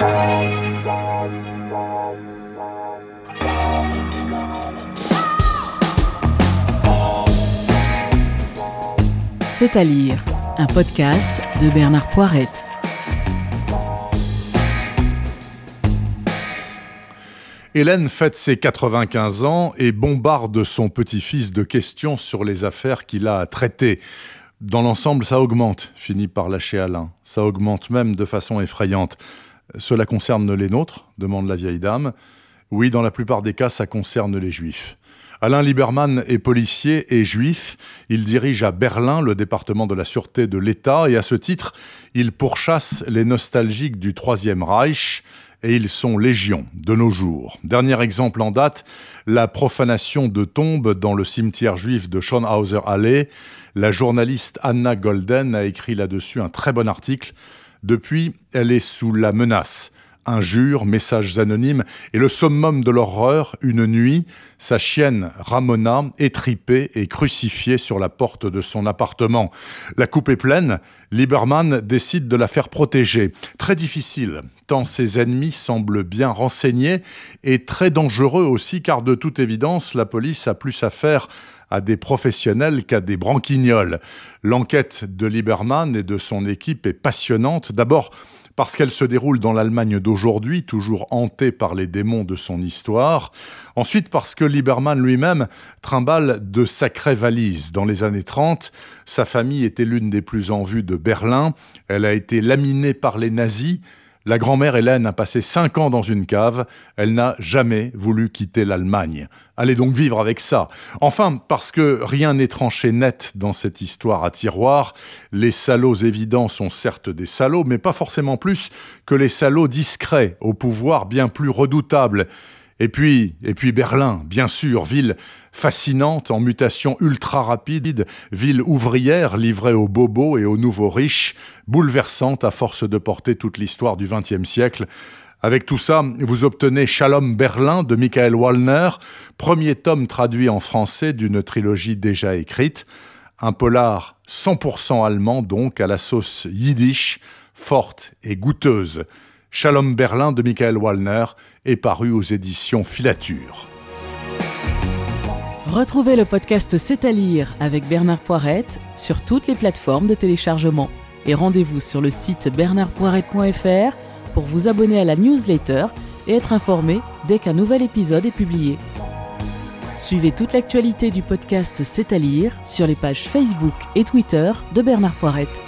C'est à lire, un podcast de Bernard Poirette. Hélène fête ses 95 ans et bombarde son petit-fils de questions sur les affaires qu'il a à traiter. Dans l'ensemble, ça augmente, finit par lâcher Alain. Ça augmente même de façon effrayante. Cela concerne les nôtres demande la vieille dame. Oui, dans la plupart des cas, ça concerne les juifs. Alain Lieberman est policier et juif. Il dirige à Berlin le département de la sûreté de l'État et à ce titre, il pourchasse les nostalgiques du Troisième Reich et ils sont légion de nos jours. Dernier exemple en date, la profanation de tombes dans le cimetière juif de Schonhauser Allee. La journaliste Anna Golden a écrit là-dessus un très bon article. Depuis, elle est sous la menace injures, messages anonymes, et le summum de l'horreur, une nuit, sa chienne Ramona, étripée et crucifiée sur la porte de son appartement. La coupe est pleine, Lieberman décide de la faire protéger. Très difficile, tant ses ennemis semblent bien renseignés, et très dangereux aussi, car de toute évidence, la police a plus affaire à des professionnels qu'à des branquignoles. L'enquête de Lieberman et de son équipe est passionnante. D'abord, parce qu'elle se déroule dans l'Allemagne d'aujourd'hui, toujours hantée par les démons de son histoire. Ensuite, parce que Lieberman lui-même trimballe de sacrées valises. Dans les années 30, sa famille était l'une des plus en vue de Berlin. Elle a été laminée par les nazis. La grand-mère Hélène a passé cinq ans dans une cave. Elle n'a jamais voulu quitter l'Allemagne. Allez donc vivre avec ça. Enfin, parce que rien n'est tranché net dans cette histoire à tiroir. Les salauds évidents sont certes des salauds, mais pas forcément plus que les salauds discrets, au pouvoir bien plus redoutable. Et puis, et puis Berlin, bien sûr, ville fascinante, en mutation ultra rapide, ville ouvrière livrée aux bobos et aux nouveaux riches, bouleversante à force de porter toute l'histoire du XXe siècle. Avec tout ça, vous obtenez Shalom Berlin de Michael Wallner, premier tome traduit en français d'une trilogie déjà écrite. Un polar 100% allemand donc, à la sauce yiddish, forte et goûteuse. Shalom Berlin de Michael Wallner est paru aux éditions Filature. Retrouvez le podcast C'est à lire avec Bernard Poirette sur toutes les plateformes de téléchargement. Et rendez-vous sur le site bernardpoirette.fr pour vous abonner à la newsletter et être informé dès qu'un nouvel épisode est publié. Suivez toute l'actualité du podcast C'est à lire sur les pages Facebook et Twitter de Bernard Poirette.